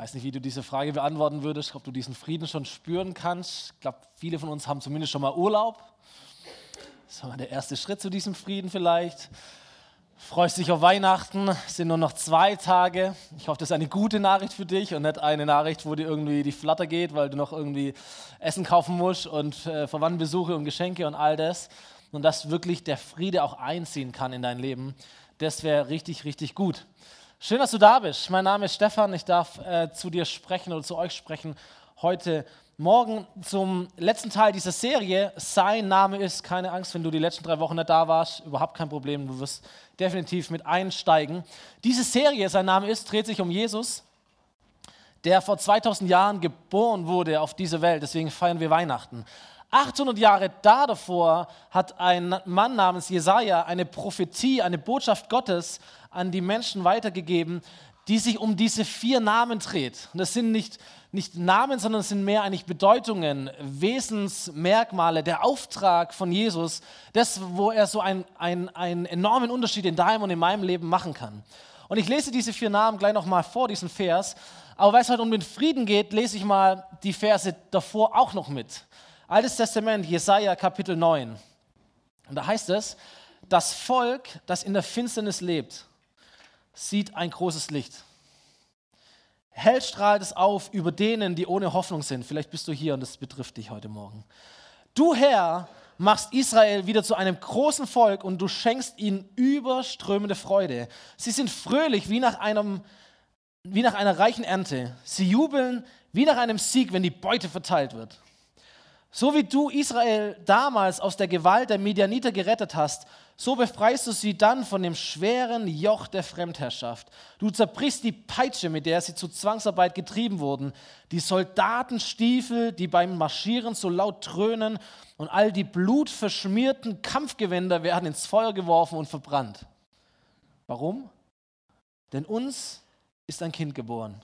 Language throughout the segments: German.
weiß nicht, wie du diese Frage beantworten würdest, ob du diesen Frieden schon spüren kannst. Ich glaube, viele von uns haben zumindest schon mal Urlaub. Das ist mal der erste Schritt zu diesem Frieden vielleicht. Freust dich auf Weihnachten, es sind nur noch zwei Tage. Ich hoffe, das ist eine gute Nachricht für dich und nicht eine Nachricht, wo dir irgendwie die Flatter geht, weil du noch irgendwie Essen kaufen musst und äh, Verwandtenbesuche und Geschenke und all das. Und dass wirklich der Friede auch einziehen kann in dein Leben. Das wäre richtig, richtig gut. Schön, dass du da bist. Mein Name ist Stefan. Ich darf äh, zu dir sprechen oder zu euch sprechen heute Morgen zum letzten Teil dieser Serie. Sein Name ist, keine Angst, wenn du die letzten drei Wochen nicht da warst, überhaupt kein Problem. Du wirst definitiv mit einsteigen. Diese Serie, sein Name ist, dreht sich um Jesus, der vor 2000 Jahren geboren wurde auf diese Welt. Deswegen feiern wir Weihnachten. 800 Jahre da davor hat ein Mann namens Jesaja eine Prophetie, eine Botschaft Gottes an die Menschen weitergegeben, die sich um diese vier Namen dreht. Und das sind nicht, nicht Namen, sondern es sind mehr eigentlich Bedeutungen, Wesensmerkmale, der Auftrag von Jesus, das, wo er so einen, einen, einen enormen Unterschied in deinem und in meinem Leben machen kann. Und ich lese diese vier Namen gleich nochmal vor, diesen Vers. Aber weil es heute um den Frieden geht, lese ich mal die Verse davor auch noch mit. Altes Testament, Jesaja Kapitel 9. Und da heißt es, das Volk, das in der Finsternis lebt, sieht ein großes Licht. Hell strahlt es auf über denen, die ohne Hoffnung sind. Vielleicht bist du hier und das betrifft dich heute Morgen. Du Herr machst Israel wieder zu einem großen Volk und du schenkst ihnen überströmende Freude. Sie sind fröhlich wie nach, einem, wie nach einer reichen Ernte. Sie jubeln wie nach einem Sieg, wenn die Beute verteilt wird. So wie du Israel damals aus der Gewalt der Medianiter gerettet hast, so befreist du sie dann von dem schweren Joch der Fremdherrschaft. Du zerbrichst die Peitsche, mit der sie zur Zwangsarbeit getrieben wurden, die Soldatenstiefel, die beim Marschieren so laut dröhnen, und all die blutverschmierten Kampfgewänder werden ins Feuer geworfen und verbrannt. Warum? Denn uns ist ein Kind geboren.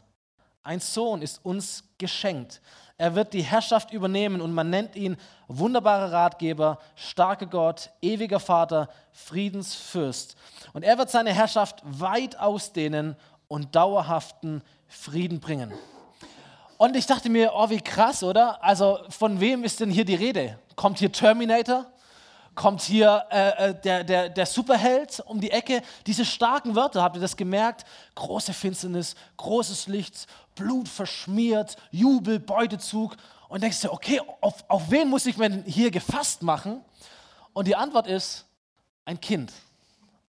Ein Sohn ist uns geschenkt. Er wird die Herrschaft übernehmen und man nennt ihn wunderbarer Ratgeber, starker Gott, ewiger Vater, Friedensfürst. Und er wird seine Herrschaft weit ausdehnen und dauerhaften Frieden bringen. Und ich dachte mir, oh, wie krass, oder? Also von wem ist denn hier die Rede? Kommt hier Terminator? Kommt hier äh, äh der, der, der Superheld um die Ecke? Diese starken Wörter, habt ihr das gemerkt? Große Finsternis, großes Licht, Blut verschmiert, Jubel, Beutezug. Und denkst du, okay, auf, auf wen muss ich denn hier gefasst machen? Und die Antwort ist, ein Kind.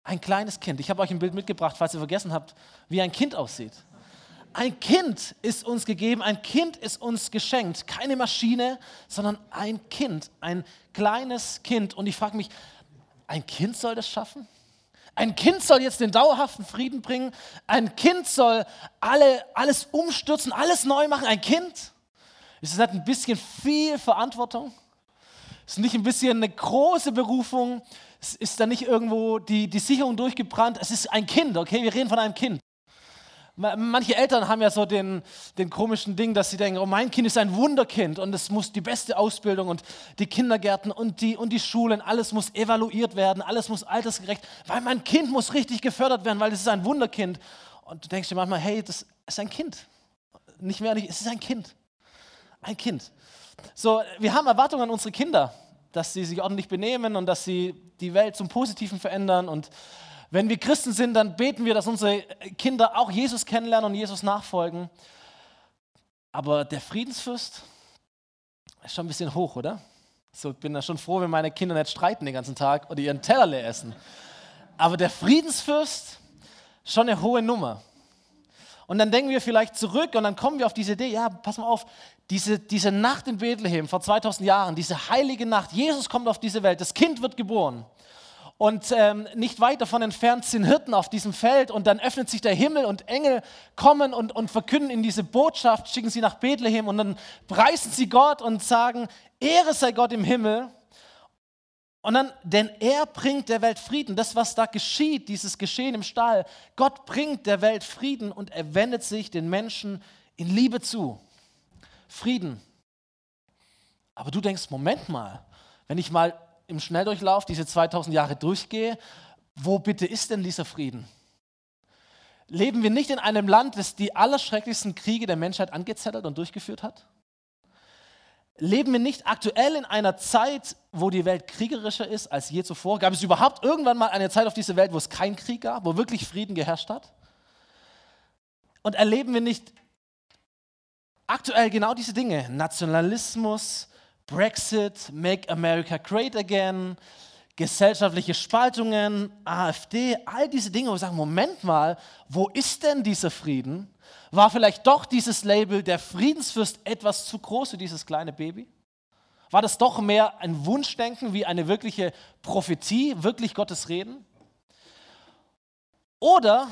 Ein kleines Kind. Ich habe euch ein Bild mitgebracht, falls ihr vergessen habt, wie ein Kind aussieht. Ein Kind ist uns gegeben, ein Kind ist uns geschenkt. Keine Maschine, sondern ein Kind, ein kleines Kind. Und ich frage mich, ein Kind soll das schaffen? Ein Kind soll jetzt den dauerhaften Frieden bringen. Ein Kind soll alle, alles umstürzen, alles neu machen. Ein Kind. Ist das nicht ein bisschen viel Verantwortung? Ist nicht ein bisschen eine große Berufung? Ist da nicht irgendwo die, die Sicherung durchgebrannt? Es ist ein Kind, okay? Wir reden von einem Kind. Manche Eltern haben ja so den, den komischen Ding, dass sie denken, oh, mein Kind ist ein Wunderkind und es muss die beste Ausbildung und die Kindergärten und die, und die Schulen, alles muss evaluiert werden, alles muss altersgerecht, weil mein Kind muss richtig gefördert werden, weil es ist ein Wunderkind. Und du denkst dir manchmal, hey, das ist ein Kind. Nicht mehr, nicht, es ist ein Kind. Ein Kind. So, wir haben Erwartungen an unsere Kinder, dass sie sich ordentlich benehmen und dass sie die Welt zum Positiven verändern und wenn wir Christen sind, dann beten wir, dass unsere Kinder auch Jesus kennenlernen und Jesus nachfolgen. Aber der Friedensfürst ist schon ein bisschen hoch, oder? So bin da schon froh, wenn meine Kinder nicht streiten den ganzen Tag oder ihren Teller leer essen. Aber der Friedensfürst, schon eine hohe Nummer. Und dann denken wir vielleicht zurück und dann kommen wir auf diese Idee, ja, pass mal auf, diese, diese Nacht in Bethlehem vor 2000 Jahren, diese heilige Nacht, Jesus kommt auf diese Welt, das Kind wird geboren. Und ähm, nicht weit davon entfernt sind Hirten auf diesem Feld und dann öffnet sich der Himmel und Engel kommen und, und verkünden in diese Botschaft, schicken sie nach Bethlehem und dann preisen sie Gott und sagen, Ehre sei Gott im Himmel. Und dann, denn er bringt der Welt Frieden. Das, was da geschieht, dieses Geschehen im Stall, Gott bringt der Welt Frieden und er wendet sich den Menschen in Liebe zu. Frieden. Aber du denkst, Moment mal, wenn ich mal im Schnelldurchlauf diese 2000 Jahre durchgehe, wo bitte ist denn dieser Frieden? Leben wir nicht in einem Land, das die allerschrecklichsten Kriege der Menschheit angezettelt und durchgeführt hat? Leben wir nicht aktuell in einer Zeit, wo die Welt kriegerischer ist als je zuvor? Gab es überhaupt irgendwann mal eine Zeit auf dieser Welt, wo es keinen Krieg gab, wo wirklich Frieden geherrscht hat? Und erleben wir nicht aktuell genau diese Dinge? Nationalismus, Brexit, Make America Great Again, gesellschaftliche Spaltungen, AfD, all diese Dinge, wo wir sagen, Moment mal, wo ist denn dieser Frieden? War vielleicht doch dieses Label der Friedensfürst etwas zu groß für dieses kleine Baby? War das doch mehr ein Wunschdenken wie eine wirkliche Prophetie, wirklich Gottes Reden? Oder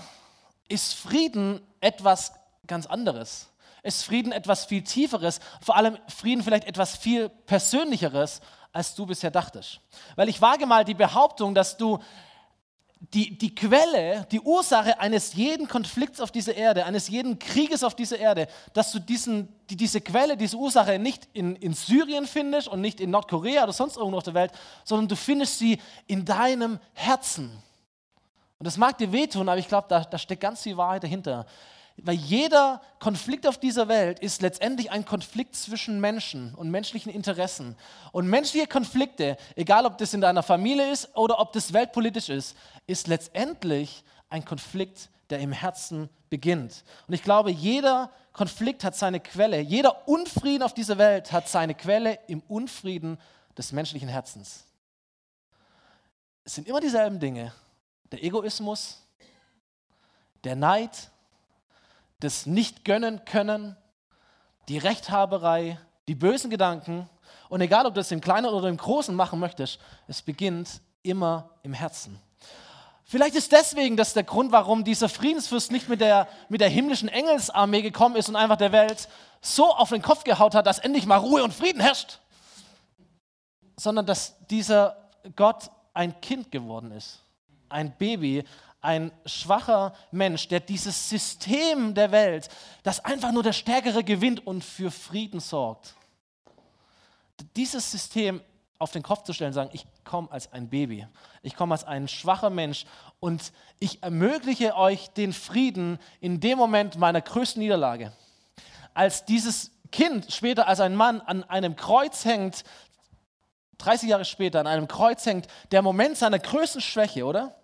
ist Frieden etwas ganz anderes? Ist Frieden etwas viel Tieferes? Vor allem Frieden vielleicht etwas viel Persönlicheres, als du bisher dachtest. Weil ich wage mal die Behauptung, dass du die, die Quelle, die Ursache eines jeden Konflikts auf dieser Erde, eines jeden Krieges auf dieser Erde, dass du diesen, die, diese Quelle, diese Ursache nicht in, in Syrien findest und nicht in Nordkorea oder sonst irgendwo auf der Welt, sondern du findest sie in deinem Herzen. Und das mag dir wehtun, aber ich glaube, da, da steckt ganz viel Wahrheit dahinter. Weil jeder Konflikt auf dieser Welt ist letztendlich ein Konflikt zwischen Menschen und menschlichen Interessen. Und menschliche Konflikte, egal ob das in deiner Familie ist oder ob das weltpolitisch ist, ist letztendlich ein Konflikt, der im Herzen beginnt. Und ich glaube, jeder Konflikt hat seine Quelle. Jeder Unfrieden auf dieser Welt hat seine Quelle im Unfrieden des menschlichen Herzens. Es sind immer dieselben Dinge. Der Egoismus, der Neid, das Nicht-Gönnen können, die Rechthaberei, die bösen Gedanken. Und egal, ob du das im Kleinen oder im Großen machen möchtest, es beginnt immer im Herzen. Vielleicht ist deswegen das der Grund, warum dieser Friedensfürst nicht mit der, mit der himmlischen Engelsarmee gekommen ist und einfach der Welt so auf den Kopf gehaut hat, dass endlich mal Ruhe und Frieden herrscht, sondern dass dieser Gott ein Kind geworden ist, ein Baby, ein schwacher Mensch, der dieses System der Welt, das einfach nur der Stärkere gewinnt und für Frieden sorgt. Dieses System auf den Kopf zu stellen, sagen, ich komme als ein Baby, ich komme als ein schwacher Mensch und ich ermögliche euch den Frieden in dem Moment meiner größten Niederlage. Als dieses Kind später als ein Mann an einem Kreuz hängt, 30 Jahre später an einem Kreuz hängt, der Moment seiner größten Schwäche, oder?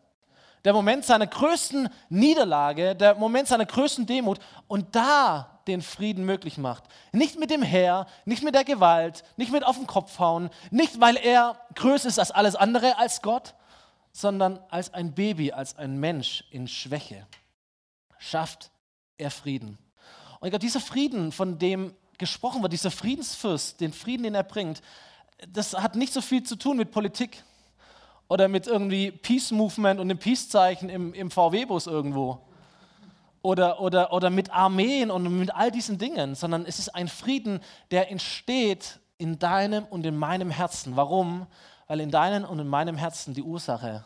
Der Moment seiner größten Niederlage, der Moment seiner größten Demut und da den Frieden möglich macht. Nicht mit dem Heer, nicht mit der Gewalt, nicht mit auf den Kopf hauen, nicht weil er größer ist als alles andere als Gott, sondern als ein Baby, als ein Mensch in Schwäche. Schafft er Frieden. Und ich glaube, dieser Frieden, von dem gesprochen wird, dieser Friedensfürst, den Frieden, den er bringt, das hat nicht so viel zu tun mit Politik oder mit irgendwie Peace Movement und dem Peace-Zeichen im, im VW-Bus irgendwo. Oder, oder, oder mit Armeen und mit all diesen Dingen, sondern es ist ein Frieden, der entsteht in deinem und in meinem Herzen. Warum? Weil in deinem und in meinem Herzen die Ursache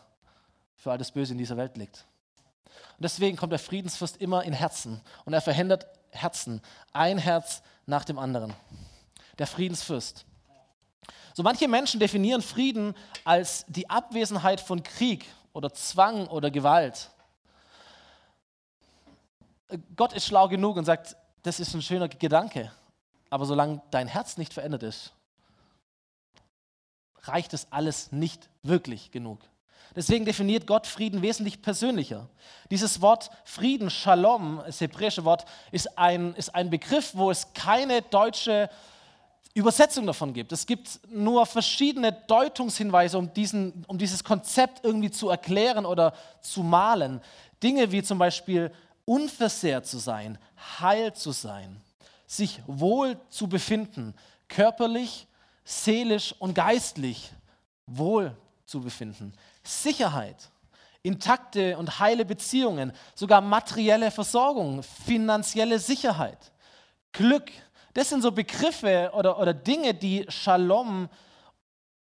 für all das Böse in dieser Welt liegt. Und deswegen kommt der Friedensfürst immer in Herzen und er verhindert Herzen, ein Herz nach dem anderen. Der Friedensfürst. So manche Menschen definieren Frieden als die Abwesenheit von Krieg oder Zwang oder Gewalt. Gott ist schlau genug und sagt, das ist ein schöner Gedanke, aber solange dein Herz nicht verändert ist, reicht es alles nicht wirklich genug. Deswegen definiert Gott Frieden wesentlich persönlicher. Dieses Wort Frieden, Shalom, das hebräische Wort, ist ein, ist ein Begriff, wo es keine deutsche Übersetzung davon gibt. Es gibt nur verschiedene Deutungshinweise, um, diesen, um dieses Konzept irgendwie zu erklären oder zu malen. Dinge wie zum Beispiel unversehrt zu sein, heil zu sein, sich wohl zu befinden, körperlich, seelisch und geistlich wohl zu befinden, Sicherheit, intakte und heile Beziehungen, sogar materielle Versorgung, finanzielle Sicherheit, Glück, das sind so Begriffe oder, oder Dinge, die Shalom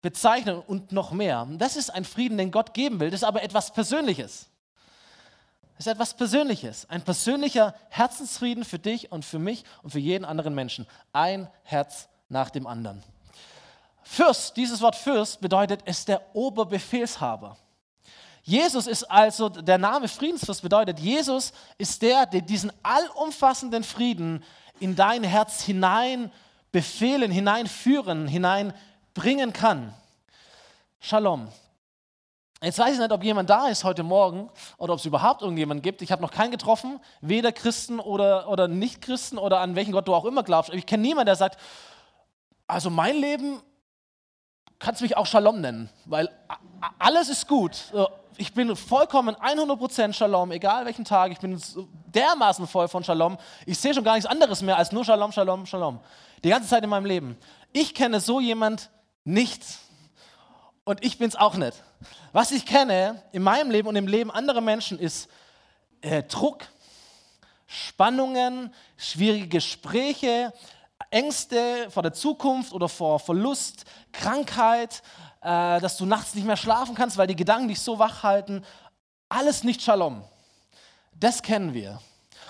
bezeichnen und noch mehr. Das ist ein Frieden, den Gott geben will. Das ist aber etwas Persönliches. Das ist etwas Persönliches. Ein persönlicher Herzensfrieden für dich und für mich und für jeden anderen Menschen. Ein Herz nach dem anderen. Fürst, dieses Wort Fürst bedeutet, es ist der Oberbefehlshaber. Jesus ist also der Name Friedensfürst bedeutet, Jesus ist der, der diesen allumfassenden Frieden in dein Herz hinein befehlen, hineinführen, hineinbringen kann. Shalom. Jetzt weiß ich nicht, ob jemand da ist heute Morgen oder ob es überhaupt irgendjemanden gibt. Ich habe noch keinen getroffen, weder Christen oder, oder Nicht-Christen oder an welchen Gott du auch immer glaubst. Ich kenne niemanden, der sagt, also mein Leben kannst du mich auch Shalom nennen, weil alles ist gut. Ich bin vollkommen 100% Shalom, egal welchen Tag. Ich bin dermaßen voll von Shalom. Ich sehe schon gar nichts anderes mehr als nur Shalom, Shalom, Shalom. Die ganze Zeit in meinem Leben. Ich kenne so jemand nicht. Und ich bin es auch nicht. Was ich kenne in meinem Leben und im Leben anderer Menschen ist äh, Druck, Spannungen, schwierige Gespräche, Ängste vor der Zukunft oder vor Verlust, Krankheit, äh, dass du nachts nicht mehr schlafen kannst, weil die Gedanken dich so wach halten. Alles nicht Shalom. Das kennen wir.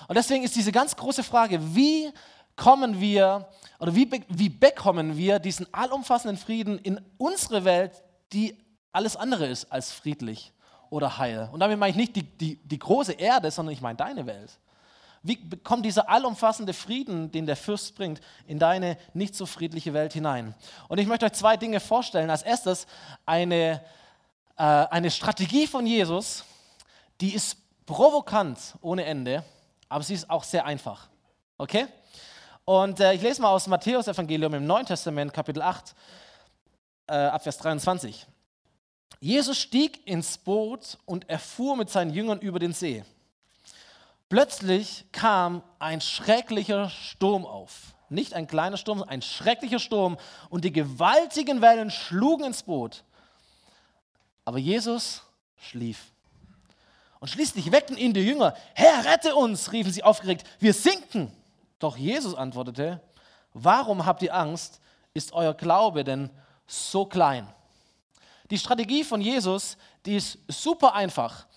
Und deswegen ist diese ganz große Frage, wie kommen wir oder wie, wie bekommen wir diesen allumfassenden Frieden in unsere Welt, die alles andere ist als friedlich oder heil. Und damit meine ich nicht die, die, die große Erde, sondern ich meine deine Welt. Wie kommt dieser allumfassende Frieden, den der Fürst bringt, in deine nicht so friedliche Welt hinein? Und ich möchte euch zwei Dinge vorstellen. Als erstes eine, äh, eine Strategie von Jesus, die ist provokant ohne Ende, aber sie ist auch sehr einfach. Okay? Und äh, ich lese mal aus Matthäus Evangelium im Neuen Testament, Kapitel 8, äh, Abvers 23. Jesus stieg ins Boot und er fuhr mit seinen Jüngern über den See. Plötzlich kam ein schrecklicher Sturm auf. Nicht ein kleiner Sturm, ein schrecklicher Sturm. Und die gewaltigen Wellen schlugen ins Boot. Aber Jesus schlief. Und schließlich weckten ihn die Jünger. Herr, rette uns, riefen sie aufgeregt. Wir sinken. Doch Jesus antwortete, warum habt ihr Angst? Ist euer Glaube denn so klein? Die Strategie von Jesus, die ist super einfach.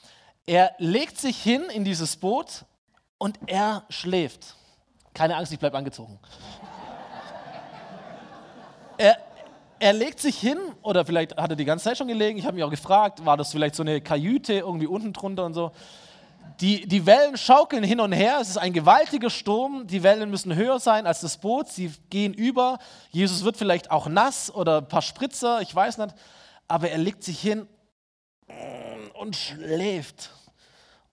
Er legt sich hin in dieses Boot und er schläft. Keine Angst, ich bleibe angezogen. er, er legt sich hin, oder vielleicht hat er die ganze Zeit schon gelegen, ich habe mich auch gefragt, war das vielleicht so eine Kajüte irgendwie unten drunter und so. Die, die Wellen schaukeln hin und her, es ist ein gewaltiger Sturm, die Wellen müssen höher sein als das Boot, sie gehen über. Jesus wird vielleicht auch nass oder ein paar Spritzer, ich weiß nicht aber er legt sich hin und schläft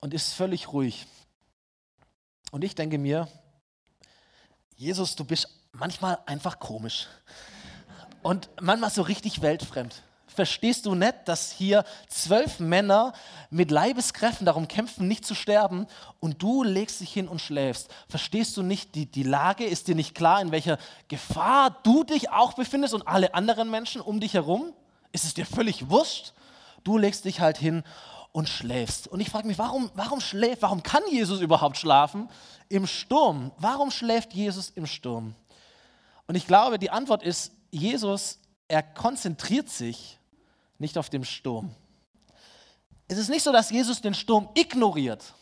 und ist völlig ruhig. Und ich denke mir, Jesus, du bist manchmal einfach komisch und manchmal so richtig weltfremd. Verstehst du nicht, dass hier zwölf Männer mit Leibeskräften darum kämpfen, nicht zu sterben und du legst dich hin und schläfst? Verstehst du nicht die, die Lage? Ist dir nicht klar, in welcher Gefahr du dich auch befindest und alle anderen Menschen um dich herum? ist es dir völlig wurscht. Du legst dich halt hin und schläfst. Und ich frage mich, warum, warum schläft, warum kann Jesus überhaupt schlafen im Sturm? Warum schläft Jesus im Sturm? Und ich glaube, die Antwort ist, Jesus, er konzentriert sich nicht auf den Sturm. Es ist nicht so, dass Jesus den Sturm ignoriert,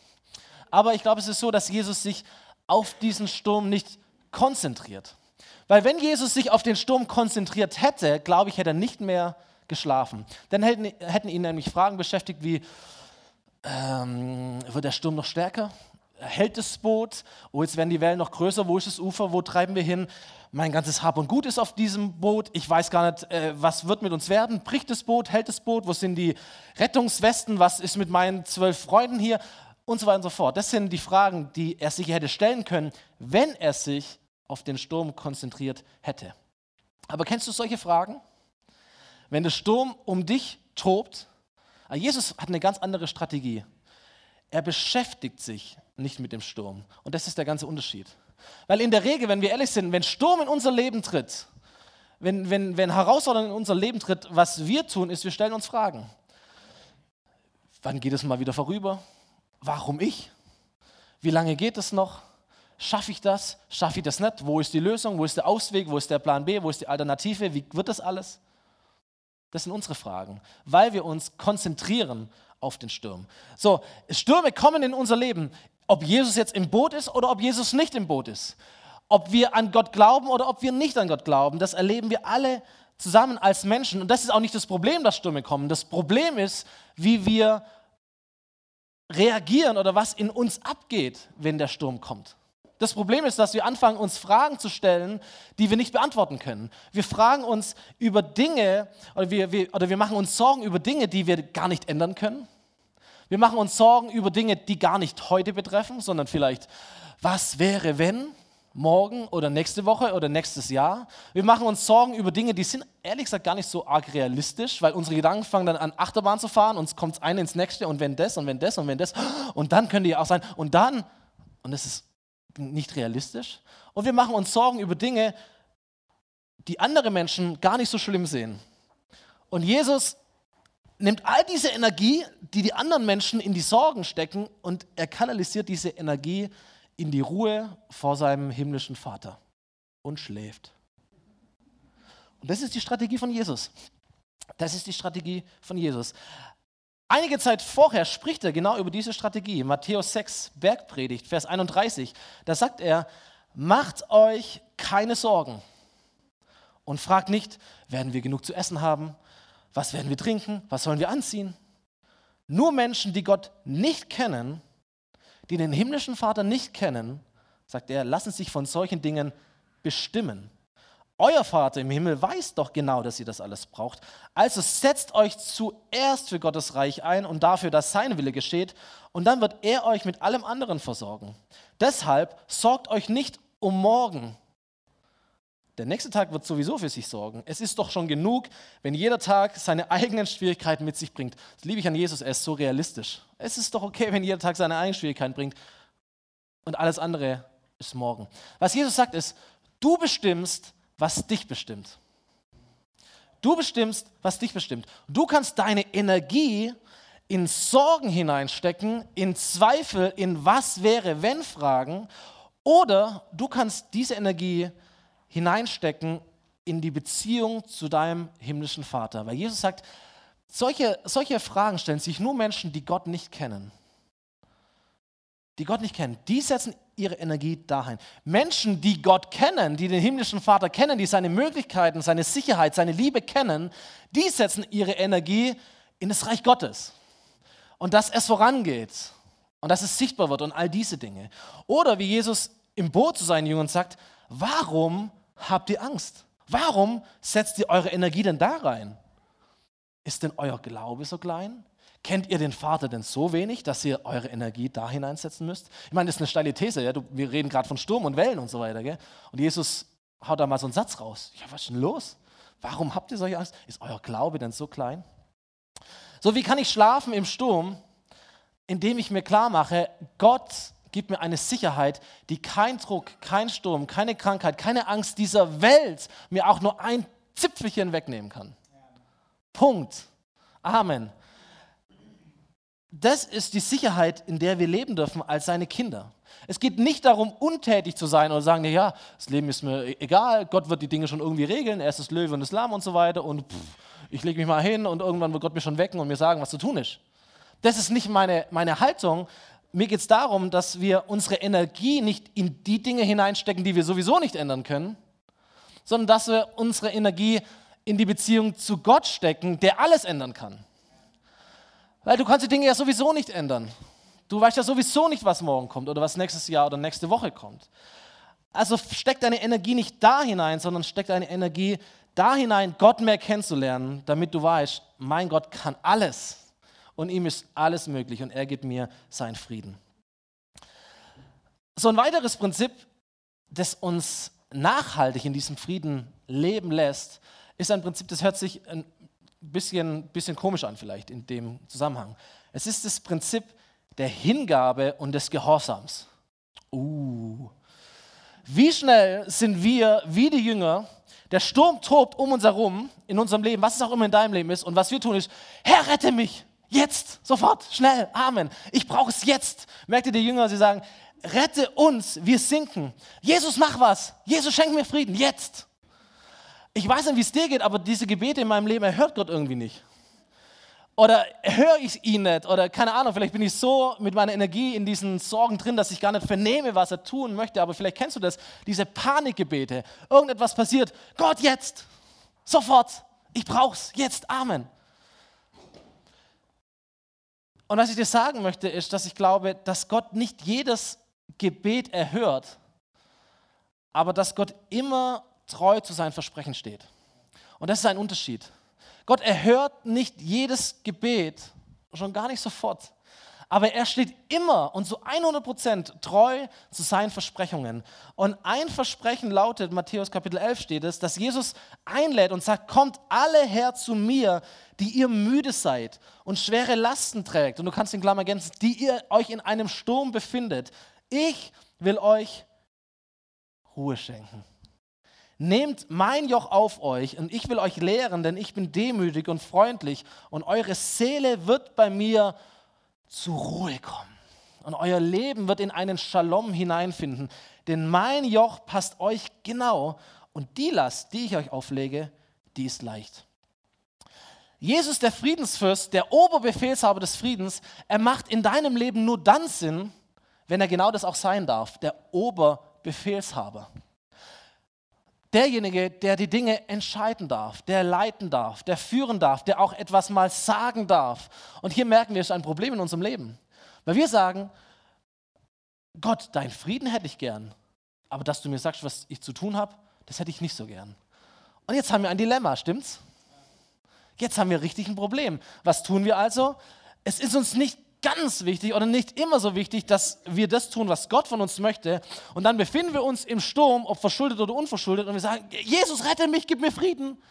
aber ich glaube, es ist so, dass Jesus sich auf diesen Sturm nicht konzentriert. Weil wenn Jesus sich auf den Sturm konzentriert hätte, glaube ich, hätte er nicht mehr geschlafen. Dann hätten, ihn nämlich Fragen beschäftigt wie, ähm, wird der Sturm noch stärker? Hält das Boot? Oh, jetzt werden die Wellen noch größer. Wo ist das Ufer? Wo treiben wir hin? Mein ganzes Hab und Gut ist auf diesem Boot. Ich weiß gar nicht, äh, was wird mit uns werden. Bricht das Boot? Hält das Boot? Wo sind die Rettungswesten? Was ist mit meinen zwölf Freunden hier? Und so weiter und so fort. Das sind die Fragen, die er sich hätte stellen können, wenn er sich auf den Sturm konzentriert hätte. Aber kennst du solche Fragen? Wenn der Sturm um dich tobt, ah, Jesus hat eine ganz andere Strategie. Er beschäftigt sich nicht mit dem Sturm. Und das ist der ganze Unterschied. Weil in der Regel, wenn wir ehrlich sind, wenn Sturm in unser Leben tritt, wenn, wenn, wenn Herausforderungen in unser Leben tritt, was wir tun, ist, wir stellen uns Fragen. Wann geht es mal wieder vorüber? Warum ich? Wie lange geht es noch? Schaffe ich das? Schaffe ich das nicht? Wo ist die Lösung? Wo ist der Ausweg? Wo ist der Plan B? Wo ist die Alternative? Wie wird das alles? Das sind unsere Fragen, weil wir uns konzentrieren auf den Sturm. So, Stürme kommen in unser Leben, ob Jesus jetzt im Boot ist oder ob Jesus nicht im Boot ist. Ob wir an Gott glauben oder ob wir nicht an Gott glauben, das erleben wir alle zusammen als Menschen. Und das ist auch nicht das Problem, dass Stürme kommen. Das Problem ist, wie wir reagieren oder was in uns abgeht, wenn der Sturm kommt. Das Problem ist, dass wir anfangen, uns Fragen zu stellen, die wir nicht beantworten können. Wir fragen uns über Dinge oder wir, wir, oder wir machen uns Sorgen über Dinge, die wir gar nicht ändern können. Wir machen uns Sorgen über Dinge, die gar nicht heute betreffen, sondern vielleicht, was wäre, wenn? morgen oder nächste Woche oder nächstes Jahr. Wir machen uns Sorgen über Dinge, die sind ehrlich gesagt gar nicht so arg realistisch, weil unsere Gedanken fangen dann an, Achterbahn zu fahren, kommt es eine ins nächste und wenn das und wenn das und wenn das und dann könnte ja auch sein und dann, und das ist nicht realistisch. Und wir machen uns Sorgen über Dinge, die andere Menschen gar nicht so schlimm sehen. Und Jesus nimmt all diese Energie, die die anderen Menschen in die Sorgen stecken, und er kanalisiert diese Energie in die Ruhe vor seinem himmlischen Vater und schläft. Und das ist die Strategie von Jesus. Das ist die Strategie von Jesus. Einige Zeit vorher spricht er genau über diese Strategie. Matthäus 6, Bergpredigt, Vers 31. Da sagt er, macht euch keine Sorgen und fragt nicht, werden wir genug zu essen haben? Was werden wir trinken? Was sollen wir anziehen? Nur Menschen, die Gott nicht kennen, die den himmlischen Vater nicht kennen, sagt er, lassen sich von solchen Dingen bestimmen. Euer Vater im Himmel weiß doch genau, dass ihr das alles braucht. Also setzt euch zuerst für Gottes Reich ein und dafür, dass sein Wille geschieht, und dann wird er euch mit allem anderen versorgen. Deshalb sorgt euch nicht um morgen. Der nächste Tag wird sowieso für sich sorgen. Es ist doch schon genug, wenn jeder Tag seine eigenen Schwierigkeiten mit sich bringt. Das liebe ich an Jesus, er ist so realistisch. Es ist doch okay, wenn jeder Tag seine eigenen Schwierigkeiten bringt und alles andere ist morgen. Was Jesus sagt ist, du bestimmst, was dich bestimmt. Du bestimmst, was dich bestimmt. Du kannst deine Energie in Sorgen hineinstecken, in Zweifel, in was wäre, wenn Fragen, oder du kannst diese Energie hineinstecken in die Beziehung zu deinem himmlischen Vater. Weil Jesus sagt, solche, solche Fragen stellen sich nur Menschen, die Gott nicht kennen. Die Gott nicht kennen, die setzen ihre Energie dahin. Menschen, die Gott kennen, die den himmlischen Vater kennen, die seine Möglichkeiten, seine Sicherheit, seine Liebe kennen, die setzen ihre Energie in das Reich Gottes. Und dass es vorangeht und dass es sichtbar wird und all diese Dinge. Oder wie Jesus im Boot zu seinen Jüngern sagt, warum habt ihr Angst? Warum setzt ihr eure Energie denn da rein? Ist denn euer Glaube so klein? Kennt ihr den Vater denn so wenig, dass ihr eure Energie da hineinsetzen müsst? Ich meine, das ist eine steile These. Ja? Du, wir reden gerade von Sturm und Wellen und so weiter. Gell? Und Jesus haut da mal so einen Satz raus. Ja, was ist denn los? Warum habt ihr solche Angst? Ist euer Glaube denn so klein? So, wie kann ich schlafen im Sturm, indem ich mir klar mache, Gott gibt mir eine Sicherheit, die kein Druck, kein Sturm, keine Krankheit, keine Angst dieser Welt mir auch nur ein Zipfelchen wegnehmen kann. Punkt. Amen. Das ist die Sicherheit, in der wir leben dürfen als seine Kinder. Es geht nicht darum, untätig zu sein oder sagen, ja, das Leben ist mir egal, Gott wird die Dinge schon irgendwie regeln, er ist das Löwe und das Lamm und so weiter und pff, ich lege mich mal hin und irgendwann wird Gott mich schon wecken und mir sagen, was zu tun ist. Das ist nicht meine, meine Haltung. Mir geht es darum, dass wir unsere Energie nicht in die Dinge hineinstecken, die wir sowieso nicht ändern können, sondern dass wir unsere Energie in die Beziehung zu Gott stecken, der alles ändern kann. Weil du kannst die Dinge ja sowieso nicht ändern. Du weißt ja sowieso nicht, was morgen kommt oder was nächstes Jahr oder nächste Woche kommt. Also steck deine Energie nicht da hinein, sondern steck deine Energie da hinein, Gott mehr kennenzulernen, damit du weißt, mein Gott kann alles und ihm ist alles möglich und er gibt mir seinen Frieden. So ein weiteres Prinzip, das uns nachhaltig in diesem Frieden leben lässt, ist ein Prinzip, das hört sich ein bisschen, bisschen komisch an vielleicht in dem Zusammenhang. Es ist das Prinzip der Hingabe und des Gehorsams. Uh. Wie schnell sind wir, wie die Jünger, der Sturm tobt um uns herum, in unserem Leben, was es auch immer in deinem Leben ist, und was wir tun ist, Herr, rette mich, jetzt, sofort, schnell, Amen. Ich brauche es jetzt. Merkt ihr die Jünger, sie sagen, rette uns, wir sinken. Jesus, mach was. Jesus, schenk mir Frieden, jetzt. Ich weiß nicht, wie es dir geht, aber diese Gebete in meinem Leben, er hört Gott irgendwie nicht. Oder höre ich ihn nicht? Oder keine Ahnung, vielleicht bin ich so mit meiner Energie in diesen Sorgen drin, dass ich gar nicht vernehme, was er tun möchte. Aber vielleicht kennst du das, diese Panikgebete. Irgendetwas passiert. Gott, jetzt! Sofort. Ich brauch's jetzt. Amen. Und was ich dir sagen möchte, ist, dass ich glaube, dass Gott nicht jedes Gebet erhört, aber dass Gott immer treu zu seinen Versprechen steht. Und das ist ein Unterschied. Gott erhört nicht jedes Gebet, schon gar nicht sofort aber er steht immer und zu 100% treu zu seinen Versprechungen. Und ein Versprechen lautet, Matthäus Kapitel 11 steht es, dass Jesus einlädt und sagt, kommt alle her zu mir, die ihr müde seid und schwere Lasten trägt. Und du kannst den Klammer ergänzen, die ihr euch in einem Sturm befindet. Ich will euch Ruhe schenken. Nehmt mein Joch auf euch und ich will euch lehren, denn ich bin demütig und freundlich und eure Seele wird bei mir zur Ruhe kommen. Und euer Leben wird in einen Shalom hineinfinden. Denn mein Joch passt euch genau und die Last, die ich euch auflege, die ist leicht. Jesus, der Friedensfürst, der Oberbefehlshaber des Friedens, er macht in deinem Leben nur dann Sinn, wenn er genau das auch sein darf, der Oberbefehlshaber. Derjenige, der die Dinge entscheiden darf, der leiten darf, der führen darf, der auch etwas mal sagen darf. Und hier merken wir, es ist ein Problem in unserem Leben. Weil wir sagen, Gott, dein Frieden hätte ich gern, aber dass du mir sagst, was ich zu tun habe, das hätte ich nicht so gern. Und jetzt haben wir ein Dilemma, stimmt's? Jetzt haben wir richtig ein Problem. Was tun wir also? Es ist uns nicht ganz wichtig oder nicht immer so wichtig, dass wir das tun, was Gott von uns möchte. Und dann befinden wir uns im Sturm, ob verschuldet oder unverschuldet, und wir sagen, Jesus, rette mich, gib mir Frieden.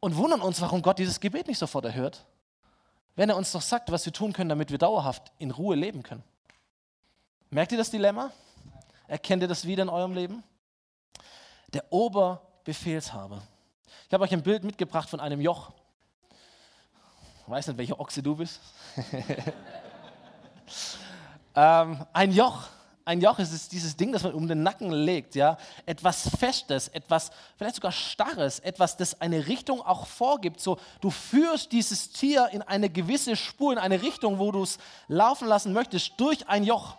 Und wundern uns, warum Gott dieses Gebet nicht sofort erhört, wenn er uns doch sagt, was wir tun können, damit wir dauerhaft in Ruhe leben können. Merkt ihr das Dilemma? Erkennt ihr das wieder in eurem Leben? Der Oberbefehlshaber. Ich habe euch ein Bild mitgebracht von einem Joch. Weiß nicht, welcher Ochse du bist. ähm, ein Joch. Ein Joch ist dieses Ding, das man um den Nacken legt, ja, etwas Festes, etwas vielleicht sogar Starres, etwas, das eine Richtung auch vorgibt. So, du führst dieses Tier in eine gewisse Spur, in eine Richtung, wo du es laufen lassen möchtest, durch ein Joch.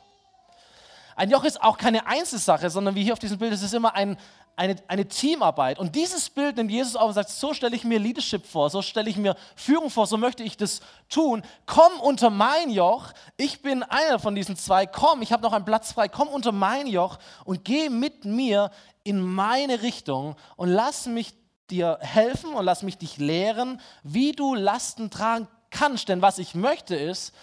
Ein Joch ist auch keine Einzelsache, sondern wie hier auf diesem Bild, es ist immer ein, eine, eine Teamarbeit. Und dieses Bild nimmt Jesus auf und sagt, so stelle ich mir Leadership vor, so stelle ich mir Führung vor, so möchte ich das tun. Komm unter mein Joch, ich bin einer von diesen zwei, komm, ich habe noch einen Platz frei, komm unter mein Joch und geh mit mir in meine Richtung und lass mich dir helfen und lass mich dich lehren, wie du Lasten tragen kannst. Denn was ich möchte ist,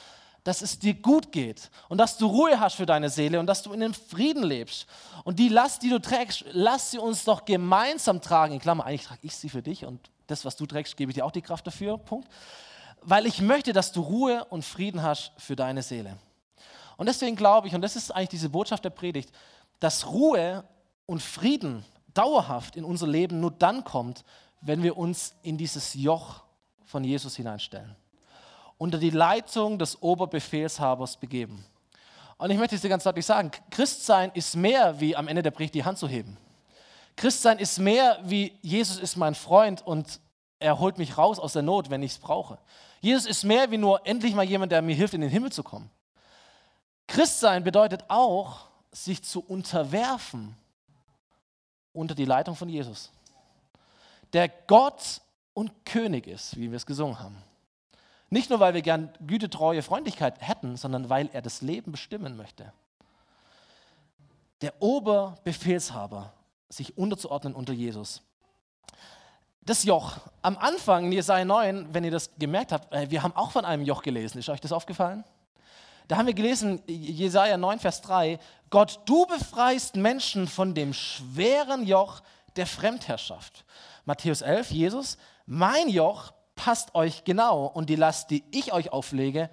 dass es dir gut geht und dass du Ruhe hast für deine Seele und dass du in dem Frieden lebst. Und die Last, die du trägst, lass sie uns doch gemeinsam tragen. In Klammer, eigentlich trage ich sie für dich und das, was du trägst, gebe ich dir auch die Kraft dafür. Punkt. Weil ich möchte, dass du Ruhe und Frieden hast für deine Seele. Und deswegen glaube ich, und das ist eigentlich diese Botschaft der Predigt, dass Ruhe und Frieden dauerhaft in unser Leben nur dann kommt, wenn wir uns in dieses Joch von Jesus hineinstellen unter die Leitung des Oberbefehlshabers begeben. Und ich möchte es dir ganz deutlich sagen, Christsein ist mehr wie am Ende der Predigt die Hand zu heben. Christsein ist mehr wie Jesus ist mein Freund und er holt mich raus aus der Not, wenn ich es brauche. Jesus ist mehr wie nur endlich mal jemand, der mir hilft, in den Himmel zu kommen. Christsein bedeutet auch, sich zu unterwerfen unter die Leitung von Jesus, der Gott und König ist, wie wir es gesungen haben. Nicht nur, weil wir gern Güte, Treue, Freundlichkeit hätten, sondern weil er das Leben bestimmen möchte. Der Oberbefehlshaber, sich unterzuordnen unter Jesus. Das Joch. Am Anfang in Jesaja 9, wenn ihr das gemerkt habt, äh, wir haben auch von einem Joch gelesen. Ist euch das aufgefallen? Da haben wir gelesen, Jesaja 9, Vers 3, Gott, du befreist Menschen von dem schweren Joch der Fremdherrschaft. Matthäus 11, Jesus, mein Joch passt euch genau und die Last, die ich euch auflege,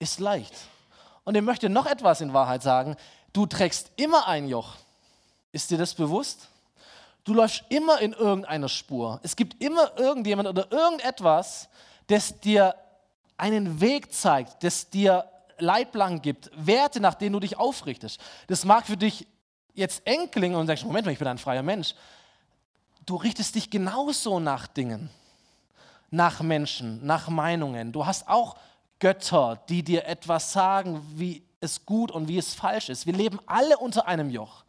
ist leicht. Und ich möchte noch etwas in Wahrheit sagen. Du trägst immer ein Joch. Ist dir das bewusst? Du läufst immer in irgendeiner Spur. Es gibt immer irgendjemand oder irgendetwas, das dir einen Weg zeigt, das dir Leitplanken gibt, Werte, nach denen du dich aufrichtest. Das mag für dich jetzt eng klingen und sagst, Moment mal, ich bin ein freier Mensch. Du richtest dich genauso nach Dingen nach Menschen, nach Meinungen. Du hast auch Götter, die dir etwas sagen, wie es gut und wie es falsch ist. Wir leben alle unter einem Joch.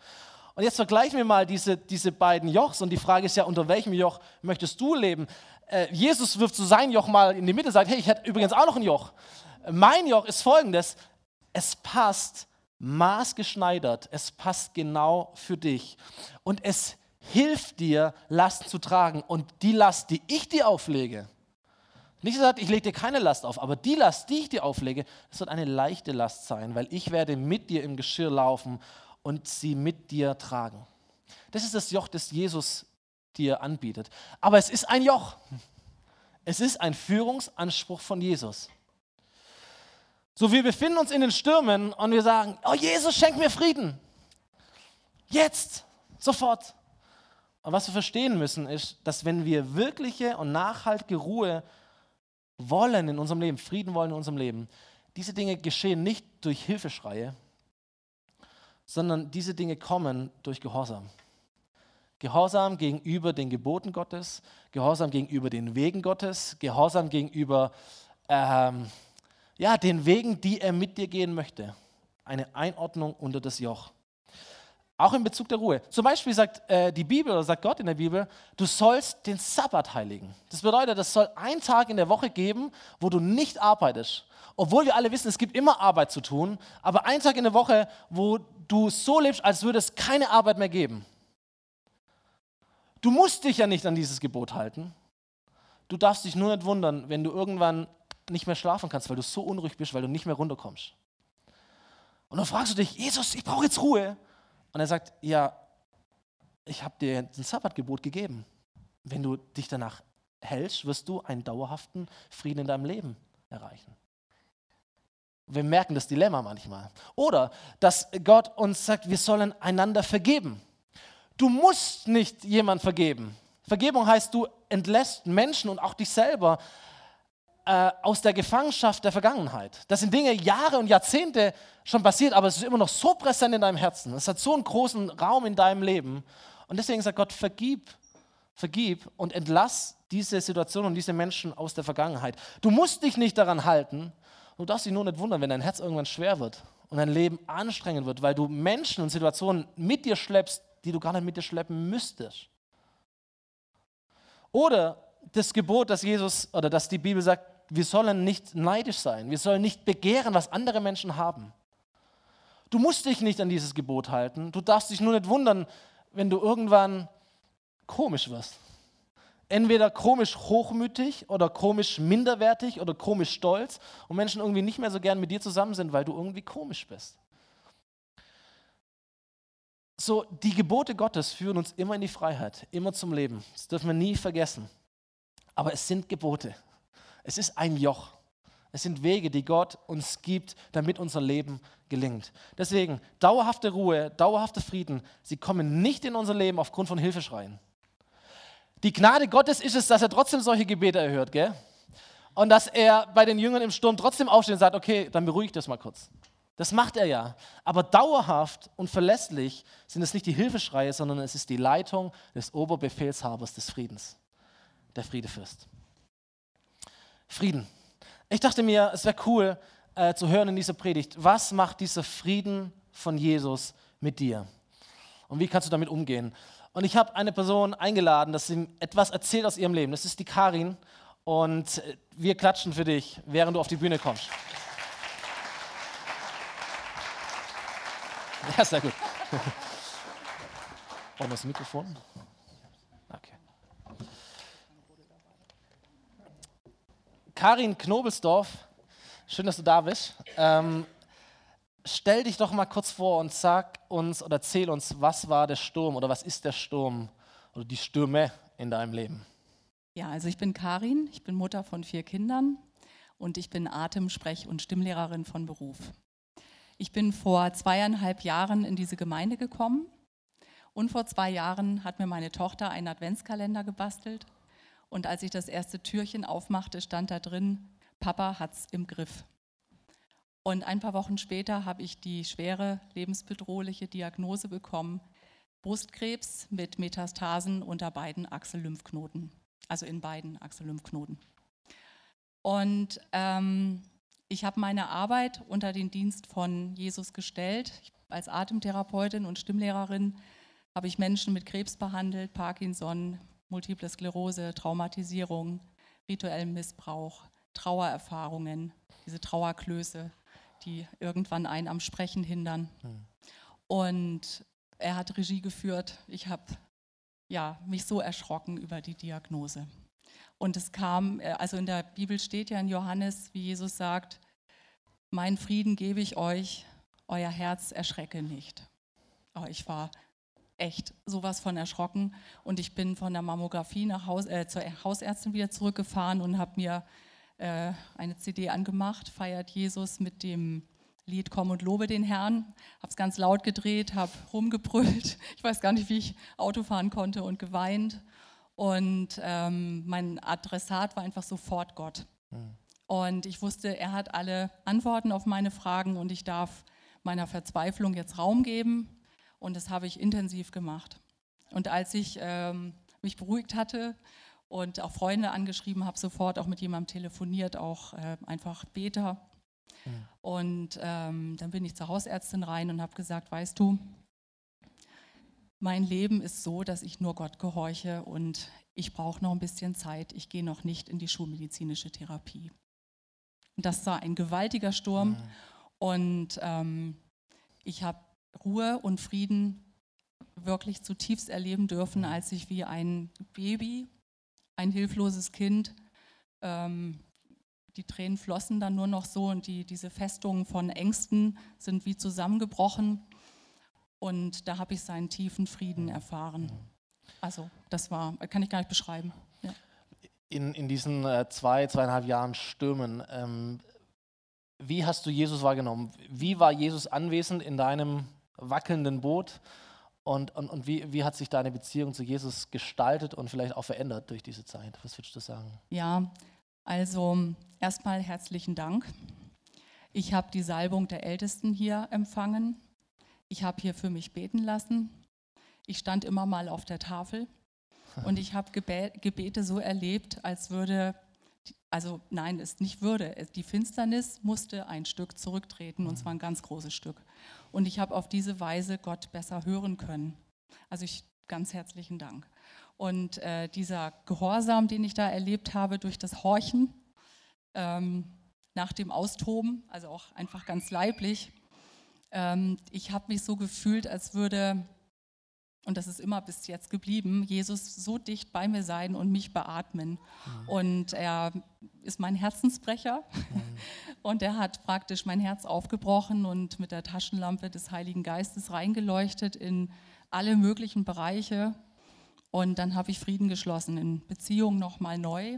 Und jetzt vergleichen wir mal diese, diese beiden Jochs und die Frage ist ja, unter welchem Joch möchtest du leben? Äh, Jesus wirft so sein Joch mal in die Mitte und sagt, hey, ich hätte übrigens auch noch ein Joch. Mein Joch ist folgendes, es passt maßgeschneidert, es passt genau für dich und es hilft dir, Last zu tragen. Und die Last, die ich dir auflege, nicht gesagt, ich lege dir keine Last auf, aber die Last, die ich dir auflege, das wird eine leichte Last sein, weil ich werde mit dir im Geschirr laufen und sie mit dir tragen. Das ist das Joch, das Jesus dir anbietet. Aber es ist ein Joch. Es ist ein Führungsanspruch von Jesus. So, wir befinden uns in den Stürmen und wir sagen, oh Jesus, schenk mir Frieden. Jetzt, sofort. Und was wir verstehen müssen, ist, dass wenn wir wirkliche und nachhaltige Ruhe wollen in unserem Leben, Frieden wollen in unserem Leben, diese Dinge geschehen nicht durch Hilfeschreie, sondern diese Dinge kommen durch Gehorsam. Gehorsam gegenüber den Geboten Gottes, Gehorsam gegenüber den Wegen Gottes, Gehorsam gegenüber ähm, ja, den Wegen, die er mit dir gehen möchte. Eine Einordnung unter das Joch. Auch in Bezug der Ruhe. Zum Beispiel sagt äh, die Bibel oder sagt Gott in der Bibel, du sollst den Sabbat heiligen. Das bedeutet, es soll einen Tag in der Woche geben, wo du nicht arbeitest. Obwohl wir alle wissen, es gibt immer Arbeit zu tun, aber einen Tag in der Woche, wo du so lebst, als würde es keine Arbeit mehr geben. Du musst dich ja nicht an dieses Gebot halten. Du darfst dich nur nicht wundern, wenn du irgendwann nicht mehr schlafen kannst, weil du so unruhig bist, weil du nicht mehr runterkommst. Und dann fragst du dich, Jesus, ich brauche jetzt Ruhe. Und er sagt, ja, ich habe dir ein Sabbatgebot gegeben. Wenn du dich danach hältst, wirst du einen dauerhaften Frieden in deinem Leben erreichen. Wir merken das Dilemma manchmal. Oder dass Gott uns sagt, wir sollen einander vergeben. Du musst nicht jemand vergeben. Vergebung heißt, du entlässt Menschen und auch dich selber äh, aus der Gefangenschaft der Vergangenheit. Das sind Dinge Jahre und Jahrzehnte schon passiert, aber es ist immer noch so präsent in deinem Herzen. Es hat so einen großen Raum in deinem Leben. Und deswegen sagt Gott, vergib, vergib und entlass diese Situation und diese Menschen aus der Vergangenheit. Du musst dich nicht daran halten. Du darfst dich nur nicht wundern, wenn dein Herz irgendwann schwer wird und dein Leben anstrengend wird, weil du Menschen und Situationen mit dir schleppst, die du gar nicht mit dir schleppen müsstest. Oder das Gebot, das Jesus oder das die Bibel sagt, wir sollen nicht neidisch sein, wir sollen nicht begehren, was andere Menschen haben. Du musst dich nicht an dieses Gebot halten, du darfst dich nur nicht wundern, wenn du irgendwann komisch wirst. Entweder komisch hochmütig oder komisch minderwertig oder komisch stolz und Menschen irgendwie nicht mehr so gern mit dir zusammen sind, weil du irgendwie komisch bist. So, die Gebote Gottes führen uns immer in die Freiheit, immer zum Leben. Das dürfen wir nie vergessen. Aber es sind Gebote. Es ist ein Joch. Es sind Wege, die Gott uns gibt, damit unser Leben gelingt. Deswegen, dauerhafte Ruhe, dauerhafter Frieden, sie kommen nicht in unser Leben aufgrund von Hilfeschreien. Die Gnade Gottes ist es, dass er trotzdem solche Gebete erhört, gell? Und dass er bei den Jüngern im Sturm trotzdem aufsteht und sagt, okay, dann beruhige ich das mal kurz. Das macht er ja. Aber dauerhaft und verlässlich sind es nicht die Hilfeschreie, sondern es ist die Leitung des Oberbefehlshabers des Friedens, der Friedefürst. Frieden. Ich dachte mir, es wäre cool äh, zu hören in dieser Predigt, was macht dieser Frieden von Jesus mit dir? Und wie kannst du damit umgehen? Und ich habe eine Person eingeladen, dass sie etwas erzählt aus ihrem Leben. Das ist die Karin. Und äh, wir klatschen für dich, während du auf die Bühne kommst. Ja, sehr gut. Wir das Mikrofon? Karin Knobelsdorf, schön, dass du da bist. Ähm, stell dich doch mal kurz vor und sag uns oder erzähl uns, was war der Sturm oder was ist der Sturm oder die Stürme in deinem Leben? Ja, also ich bin Karin, ich bin Mutter von vier Kindern und ich bin Atem-, Sprech- und Stimmlehrerin von Beruf. Ich bin vor zweieinhalb Jahren in diese Gemeinde gekommen und vor zwei Jahren hat mir meine Tochter einen Adventskalender gebastelt und als ich das erste Türchen aufmachte, stand da drin, Papa hat's im Griff. Und ein paar Wochen später habe ich die schwere, lebensbedrohliche Diagnose bekommen, Brustkrebs mit Metastasen unter beiden Achsellymphknoten, also in beiden Achsellymphknoten. Und ähm, ich habe meine Arbeit unter den Dienst von Jesus gestellt. Ich, als Atemtherapeutin und Stimmlehrerin habe ich Menschen mit Krebs behandelt, Parkinson, Multiple Sklerose, Traumatisierung, rituellen Missbrauch, Trauererfahrungen, diese Trauerklöße, die irgendwann einen am Sprechen hindern. Mhm. Und er hat Regie geführt. Ich habe ja, mich so erschrocken über die Diagnose. Und es kam, äh, also in der Bibel steht ja in Johannes, wie Jesus sagt, mein Frieden gebe ich euch, euer Herz erschrecke nicht. Aber ich war echt sowas von erschrocken und ich bin von der Mammographie nach Haus, äh, zur Hausärztin wieder zurückgefahren und habe mir äh, eine CD angemacht, feiert Jesus mit dem Lied Komm und lobe den Herrn. Habe es ganz laut gedreht, habe rumgebrüllt. Ich weiß gar nicht, wie ich Auto fahren konnte und geweint. Und ähm, mein Adressat war einfach sofort Gott. Mhm. Und ich wusste, er hat alle Antworten auf meine Fragen und ich darf meiner Verzweiflung jetzt Raum geben. Und das habe ich intensiv gemacht. Und als ich ähm, mich beruhigt hatte und auch Freunde angeschrieben habe, sofort auch mit jemandem telefoniert, auch äh, einfach Beter. Mhm. Und ähm, dann bin ich zur Hausärztin rein und habe gesagt, weißt du, mein Leben ist so, dass ich nur Gott gehorche und ich brauche noch ein bisschen Zeit. Ich gehe noch nicht in die schulmedizinische Therapie. Und das war ein gewaltiger Sturm mhm. und ähm, ich habe Ruhe und Frieden wirklich zutiefst erleben dürfen, als ich wie ein Baby, ein hilfloses Kind, ähm, die Tränen flossen dann nur noch so und die, diese Festungen von Ängsten sind wie zusammengebrochen. Und da habe ich seinen tiefen Frieden mhm. erfahren. Mhm. Also das war, kann ich gar nicht beschreiben. Ja. In, in diesen äh, zwei, zweieinhalb Jahren Stürmen, ähm, wie hast du Jesus wahrgenommen? Wie war Jesus anwesend in deinem wackelnden Boot? Und, und, und wie, wie hat sich deine Beziehung zu Jesus gestaltet und vielleicht auch verändert durch diese Zeit? Was würdest du sagen? Ja, also erstmal herzlichen Dank. Ich habe die Salbung der Ältesten hier empfangen. Ich habe hier für mich beten lassen. Ich stand immer mal auf der Tafel und ich habe Gebete so erlebt, als würde, also nein, es nicht würde, die Finsternis musste ein Stück zurücktreten und zwar ein ganz großes Stück. Und ich habe auf diese Weise Gott besser hören können. Also ich ganz herzlichen Dank. Und äh, dieser Gehorsam, den ich da erlebt habe durch das Horchen ähm, nach dem Austoben, also auch einfach ganz leiblich, ähm, ich habe mich so gefühlt, als würde, und das ist immer bis jetzt geblieben, Jesus so dicht bei mir sein und mich beatmen. Mhm. Und er ist mein Herzensbrecher mhm. und er hat praktisch mein Herz aufgebrochen und mit der Taschenlampe des Heiligen Geistes reingeleuchtet in alle möglichen Bereiche. Und dann habe ich Frieden geschlossen, in Beziehungen nochmal neu.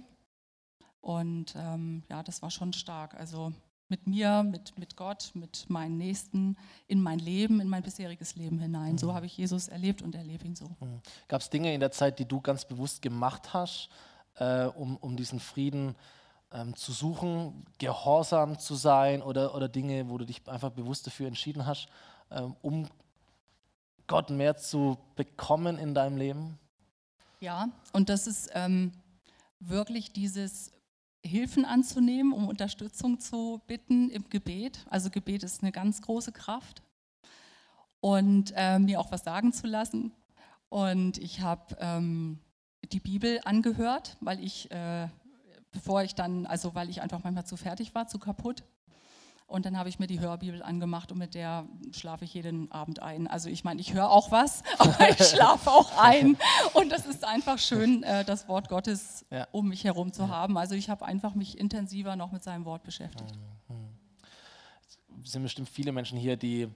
Und ähm, ja, das war schon stark. Also mit mir, mit, mit Gott, mit meinen Nächsten, in mein Leben, in mein bisheriges Leben hinein. Mhm. So habe ich Jesus erlebt und erlebe ihn so. Mhm. Gab es Dinge in der Zeit, die du ganz bewusst gemacht hast, äh, um, um diesen Frieden ähm, zu suchen, gehorsam zu sein oder, oder Dinge, wo du dich einfach bewusst dafür entschieden hast, ähm, um Gott mehr zu bekommen in deinem Leben? Ja, und das ist ähm, wirklich dieses Hilfen anzunehmen, um Unterstützung zu bitten im Gebet. Also Gebet ist eine ganz große Kraft. Und äh, mir auch was sagen zu lassen. Und ich habe ähm, die Bibel angehört, weil ich, äh, bevor ich dann, also weil ich einfach manchmal zu fertig war, zu kaputt. Und dann habe ich mir die Hörbibel angemacht und mit der schlafe ich jeden Abend ein. Also ich meine, ich höre auch was, aber ich schlafe auch ein. Und das ist einfach schön, äh, das Wort Gottes ja. um mich herum zu ja. haben. Also ich habe einfach mich intensiver noch mit seinem Wort beschäftigt. Mhm. Es sind bestimmt viele Menschen hier, die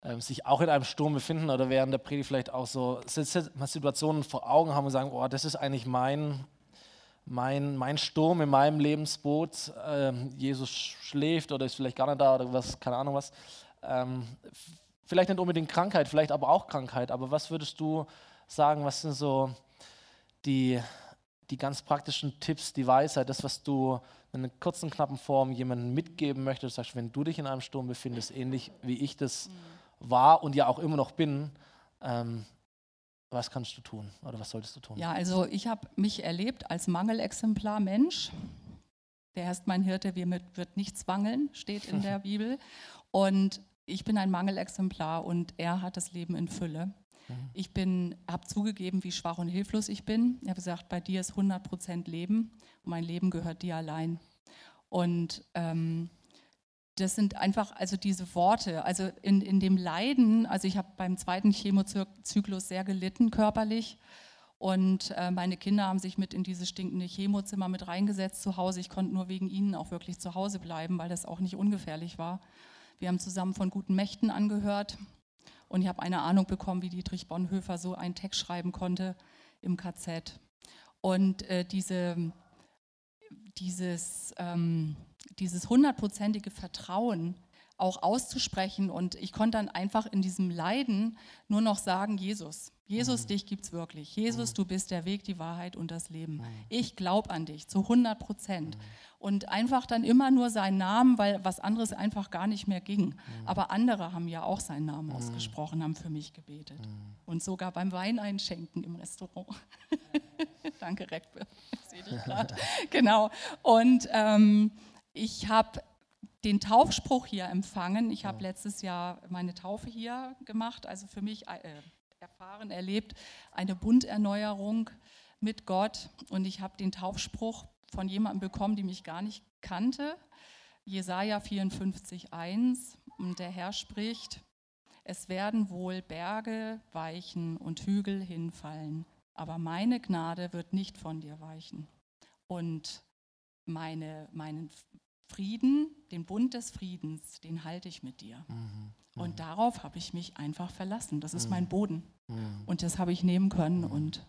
äh, sich auch in einem Sturm befinden oder während der Predigt vielleicht auch so Situationen vor Augen haben und sagen, oh, das ist eigentlich mein mein, mein Sturm in meinem Lebensboot, ähm, Jesus schläft oder ist vielleicht gar nicht da oder was, keine Ahnung was. Ähm, vielleicht nicht unbedingt Krankheit, vielleicht aber auch Krankheit, aber was würdest du sagen, was sind so die, die ganz praktischen Tipps, die Weisheit, das, was du in einer kurzen, knappen Form jemandem mitgeben möchtest, sagst, wenn du dich in einem Sturm befindest, ähnlich wie ich das mhm. war und ja auch immer noch bin, ähm, was kannst du tun oder was solltest du tun? Ja, also ich habe mich erlebt als Mangelexemplar Mensch. Der Herr ist mein Hirte, wird nichts mangeln, steht in der Bibel. Und ich bin ein Mangelexemplar und er hat das Leben in Fülle. Ich habe zugegeben, wie schwach und hilflos ich bin. Ich habe gesagt, bei dir ist 100 Prozent Leben und mein Leben gehört dir allein. Und ähm, das sind einfach also diese Worte, also in, in dem Leiden, also ich habe beim zweiten Chemozyklus sehr gelitten körperlich und äh, meine Kinder haben sich mit in dieses stinkende Chemozimmer mit reingesetzt zu Hause. Ich konnte nur wegen ihnen auch wirklich zu Hause bleiben, weil das auch nicht ungefährlich war. Wir haben zusammen von guten Mächten angehört und ich habe eine Ahnung bekommen, wie Dietrich Bonhoeffer so einen Text schreiben konnte im KZ. Und äh, diese, dieses, ähm, dieses hundertprozentige Vertrauen auch auszusprechen und ich konnte dann einfach in diesem Leiden nur noch sagen, Jesus, Jesus, mhm. dich gibt es wirklich. Jesus, mhm. du bist der Weg, die Wahrheit und das Leben. Mhm. Ich glaube an dich zu 100 Prozent. Mhm. Und einfach dann immer nur seinen Namen, weil was anderes einfach gar nicht mehr ging. Mhm. Aber andere haben ja auch seinen Namen mhm. ausgesprochen, haben für mich gebetet. Und sogar beim Wein einschenken im Restaurant. Danke, Rekbe. Ich sehe dich gerade. genau. Und ähm, ich habe den Taufspruch hier empfangen. Ich habe letztes Jahr meine Taufe hier gemacht. Also für mich. Äh, erfahren, erlebt, eine Bunderneuerung mit Gott. Und ich habe den Taufspruch von jemandem bekommen, die mich gar nicht kannte. Jesaja 54,1. Und der Herr spricht: Es werden wohl Berge weichen und Hügel hinfallen, aber meine Gnade wird nicht von dir weichen. Und meine, meinen Frieden, den Bund des Friedens, den halte ich mit dir. Mhm. Und mhm. darauf habe ich mich einfach verlassen. Das ist mhm. mein Boden. Mhm. Und das habe ich nehmen können. Und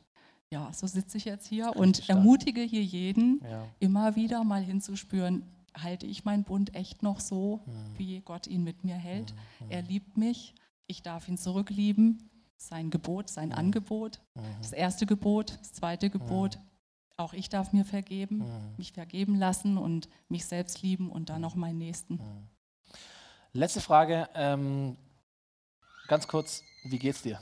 ja, so sitze ich jetzt hier und ermutige hier jeden, ja. immer wieder mal hinzuspüren, halte ich meinen Bund echt noch so, wie Gott ihn mit mir hält. Er liebt mich, ich darf ihn zurücklieben. Sein Gebot, sein Angebot, das erste Gebot, das zweite Gebot, auch ich darf mir vergeben, mich vergeben lassen und mich selbst lieben und dann auch meinen Nächsten. Letzte Frage, ähm, ganz kurz, wie geht's dir?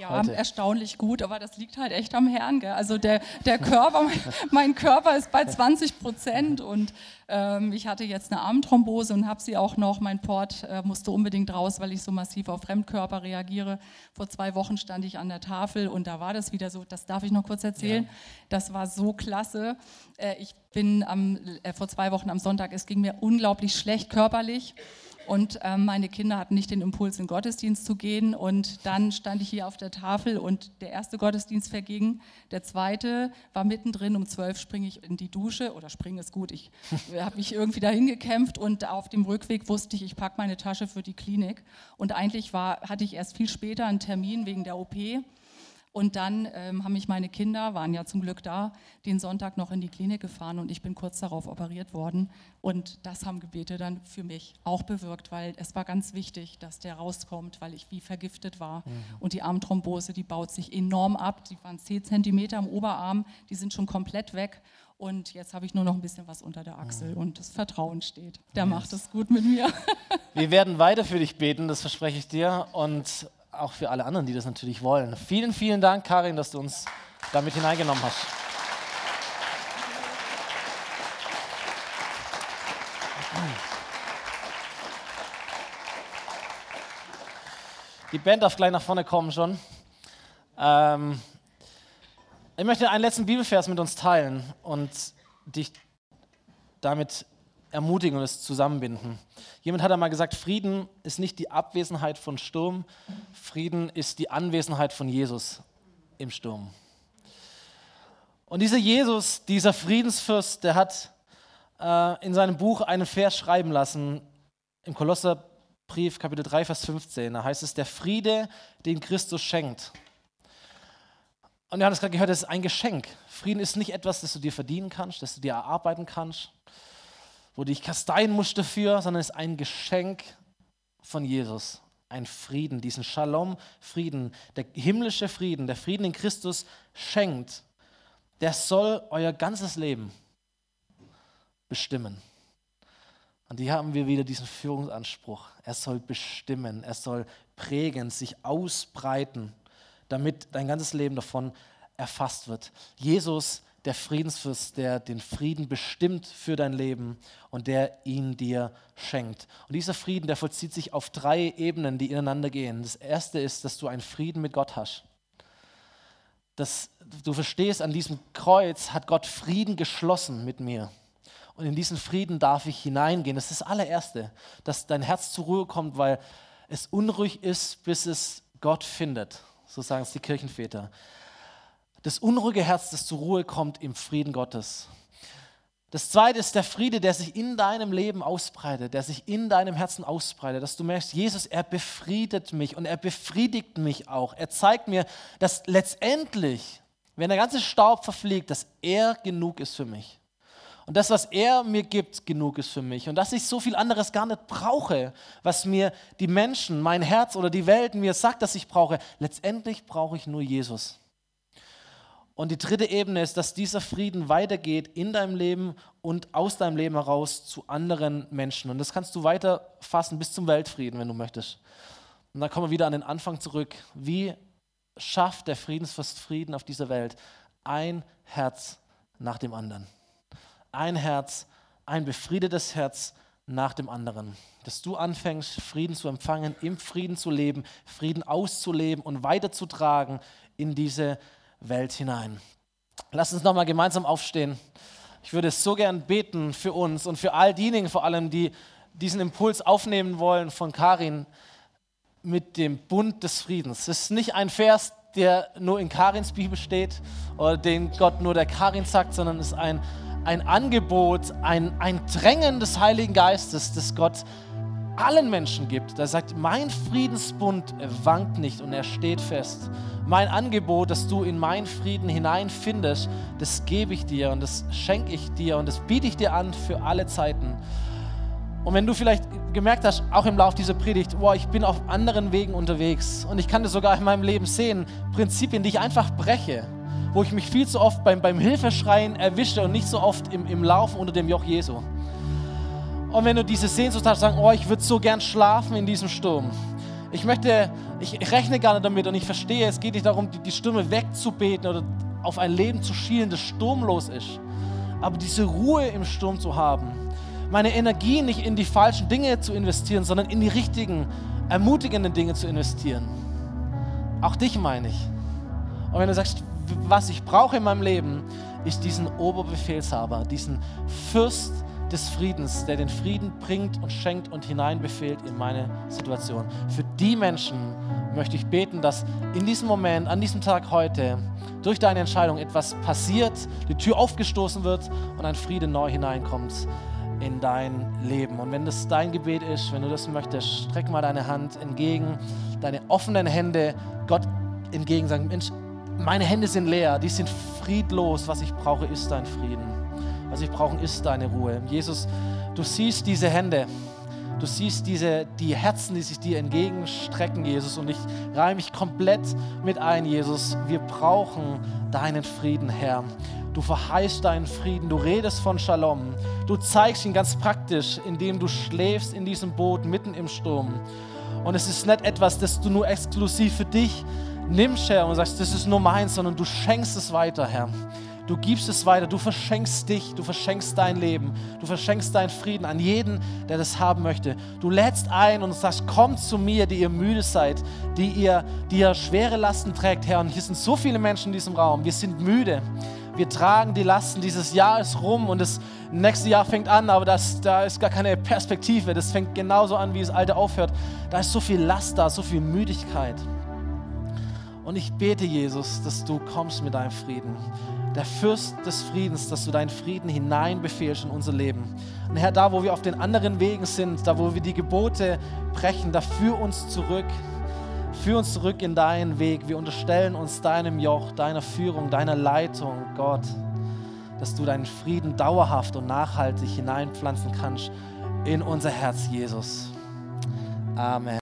Ja, heute. erstaunlich gut, aber das liegt halt echt am Herrn. Gell? Also der, der Körper, mein Körper ist bei 20 Prozent und ähm, ich hatte jetzt eine Armthrombose und habe sie auch noch. Mein Port äh, musste unbedingt raus, weil ich so massiv auf Fremdkörper reagiere. Vor zwei Wochen stand ich an der Tafel und da war das wieder so, das darf ich noch kurz erzählen. Ja. Das war so klasse. Äh, ich bin am, äh, vor zwei Wochen am Sonntag, es ging mir unglaublich schlecht körperlich. Und ähm, meine Kinder hatten nicht den Impuls, in den Gottesdienst zu gehen. Und dann stand ich hier auf der Tafel und der erste Gottesdienst verging. Der zweite war mittendrin. Um zwölf springe ich in die Dusche. Oder springen ist gut. Ich habe mich irgendwie dahin gekämpft und auf dem Rückweg wusste ich, ich packe meine Tasche für die Klinik. Und eigentlich war, hatte ich erst viel später einen Termin wegen der OP. Und dann ähm, haben mich meine Kinder, waren ja zum Glück da, den Sonntag noch in die Klinik gefahren und ich bin kurz darauf operiert worden. Und das haben Gebete dann für mich auch bewirkt, weil es war ganz wichtig, dass der rauskommt, weil ich wie vergiftet war. Mhm. Und die Armthrombose, die baut sich enorm ab. Die waren 10 Zentimeter am Oberarm, die sind schon komplett weg. Und jetzt habe ich nur noch ein bisschen was unter der Achsel mhm. und das Vertrauen steht. Der yes. macht es gut mit mir. Wir werden weiter für dich beten, das verspreche ich dir. Und auch für alle anderen, die das natürlich wollen. Vielen, vielen Dank, Karin, dass du uns damit hineingenommen hast. Die Band darf gleich nach vorne kommen schon. Ähm, ich möchte einen letzten Bibelvers mit uns teilen und dich damit ermutigen und es zusammenbinden. Jemand hat einmal gesagt, Frieden ist nicht die Abwesenheit von Sturm, Frieden ist die Anwesenheit von Jesus im Sturm. Und dieser Jesus, dieser Friedensfürst, der hat äh, in seinem Buch einen Vers schreiben lassen, im Kolosserbrief Kapitel 3, Vers 15. Da heißt es, der Friede, den Christus schenkt. Und wir haben es gerade gehört, das ist ein Geschenk. Frieden ist nicht etwas, das du dir verdienen kannst, das du dir erarbeiten kannst wo du dich kasteien musst dafür, sondern es ist ein Geschenk von Jesus. Ein Frieden, diesen Shalom, Frieden, der himmlische Frieden, der Frieden, den Christus schenkt, der soll euer ganzes Leben bestimmen. Und hier haben wir wieder diesen Führungsanspruch. Er soll bestimmen, er soll prägen, sich ausbreiten, damit dein ganzes Leben davon erfasst wird. Jesus der Friedensfürst, der den Frieden bestimmt für dein Leben und der ihn dir schenkt. Und dieser Frieden, der vollzieht sich auf drei Ebenen, die ineinander gehen. Das erste ist, dass du einen Frieden mit Gott hast. Dass du verstehst, an diesem Kreuz hat Gott Frieden geschlossen mit mir. Und in diesen Frieden darf ich hineingehen. Das ist das allererste, dass dein Herz zur Ruhe kommt, weil es unruhig ist, bis es Gott findet. So sagen es die Kirchenväter das unruhige Herz, das zur Ruhe kommt im Frieden Gottes. Das zweite ist der Friede, der sich in deinem Leben ausbreitet, der sich in deinem Herzen ausbreitet, dass du merkst, Jesus, er befriedet mich und er befriedigt mich auch. Er zeigt mir, dass letztendlich, wenn der ganze Staub verfliegt, dass er genug ist für mich. Und das, was er mir gibt, genug ist für mich. Und dass ich so viel anderes gar nicht brauche, was mir die Menschen, mein Herz oder die Welt mir sagt, dass ich brauche. Letztendlich brauche ich nur Jesus. Und die dritte Ebene ist, dass dieser Frieden weitergeht in deinem Leben und aus deinem Leben heraus zu anderen Menschen. Und das kannst du weiterfassen bis zum Weltfrieden, wenn du möchtest. Und dann kommen wir wieder an den Anfang zurück. Wie schafft der Friedensfürst Frieden auf dieser Welt? Ein Herz nach dem anderen. Ein Herz, ein befriedetes Herz nach dem anderen. Dass du anfängst, Frieden zu empfangen, im Frieden zu leben, Frieden auszuleben und weiterzutragen in diese Welt Welt hinein. Lass uns nochmal gemeinsam aufstehen. Ich würde so gern beten für uns und für all diejenigen vor allem, die diesen Impuls aufnehmen wollen von Karin mit dem Bund des Friedens. Es ist nicht ein Vers, der nur in Karins Bibel steht oder den Gott nur der Karin sagt, sondern es ist ein, ein Angebot, ein, ein Drängen des Heiligen Geistes, das Gott allen Menschen gibt. Er sagt, mein Friedensbund wankt nicht und er steht fest. Mein Angebot, dass du in meinen Frieden hineinfindest, das gebe ich dir und das schenke ich dir und das biete ich dir an für alle Zeiten. Und wenn du vielleicht gemerkt hast, auch im Laufe dieser Predigt, boah, ich bin auf anderen Wegen unterwegs und ich kann das sogar in meinem Leben sehen, Prinzipien, die ich einfach breche, wo ich mich viel zu oft beim, beim Hilfeschreien erwische und nicht so oft im, im Laufen unter dem Joch Jesu. Und wenn du diese Sehnsucht hast, sagen, oh, ich würde so gern schlafen in diesem Sturm. Ich möchte, ich rechne gar nicht damit und ich verstehe, es geht nicht darum, die, die Stürme wegzubeten oder auf ein Leben zu schielen, das sturmlos ist. Aber diese Ruhe im Sturm zu haben, meine Energie nicht in die falschen Dinge zu investieren, sondern in die richtigen, ermutigenden Dinge zu investieren. Auch dich meine ich. Und wenn du sagst, was ich brauche in meinem Leben, ist diesen Oberbefehlshaber, diesen Fürst, des Friedens, der den Frieden bringt und schenkt und hineinbefehlt in meine Situation. Für die Menschen möchte ich beten, dass in diesem Moment, an diesem Tag heute, durch deine Entscheidung etwas passiert, die Tür aufgestoßen wird und ein Friede neu hineinkommt in dein Leben. Und wenn das dein Gebet ist, wenn du das möchtest, streck mal deine Hand entgegen, deine offenen Hände Gott entgegen, sagen, Mensch, meine Hände sind leer, die sind friedlos, was ich brauche, ist dein Frieden. Was ich brauche, ist deine Ruhe. Jesus, du siehst diese Hände. Du siehst diese, die Herzen, die sich dir entgegenstrecken, Jesus. Und ich reihe mich komplett mit ein, Jesus. Wir brauchen deinen Frieden, Herr. Du verheißt deinen Frieden. Du redest von Shalom. Du zeigst ihn ganz praktisch, indem du schläfst in diesem Boot mitten im Sturm. Und es ist nicht etwas, das du nur exklusiv für dich nimmst, Herr, und sagst, das ist nur meins, sondern du schenkst es weiter, Herr. Du gibst es weiter, du verschenkst dich, du verschenkst dein Leben, du verschenkst deinen Frieden an jeden, der das haben möchte. Du lädst ein und sagst, kommt zu mir, die ihr müde seid, die ihr, die ihr schwere Lasten trägt, Herr. Und hier sind so viele Menschen in diesem Raum. Wir sind müde. Wir tragen die Lasten. Dieses Jahr ist rum und das nächste Jahr fängt an, aber das, da ist gar keine Perspektive. Das fängt genauso an, wie das alte aufhört. Da ist so viel Last da, so viel Müdigkeit. Und ich bete, Jesus, dass du kommst mit deinem Frieden der Fürst des Friedens, dass du deinen Frieden hineinbefehlst in unser Leben. Und Herr, da wo wir auf den anderen Wegen sind, da wo wir die Gebote brechen, da führ uns zurück. Führ uns zurück in deinen Weg. Wir unterstellen uns deinem Joch, deiner Führung, deiner Leitung, Gott, dass du deinen Frieden dauerhaft und nachhaltig hineinpflanzen kannst in unser Herz, Jesus. Amen.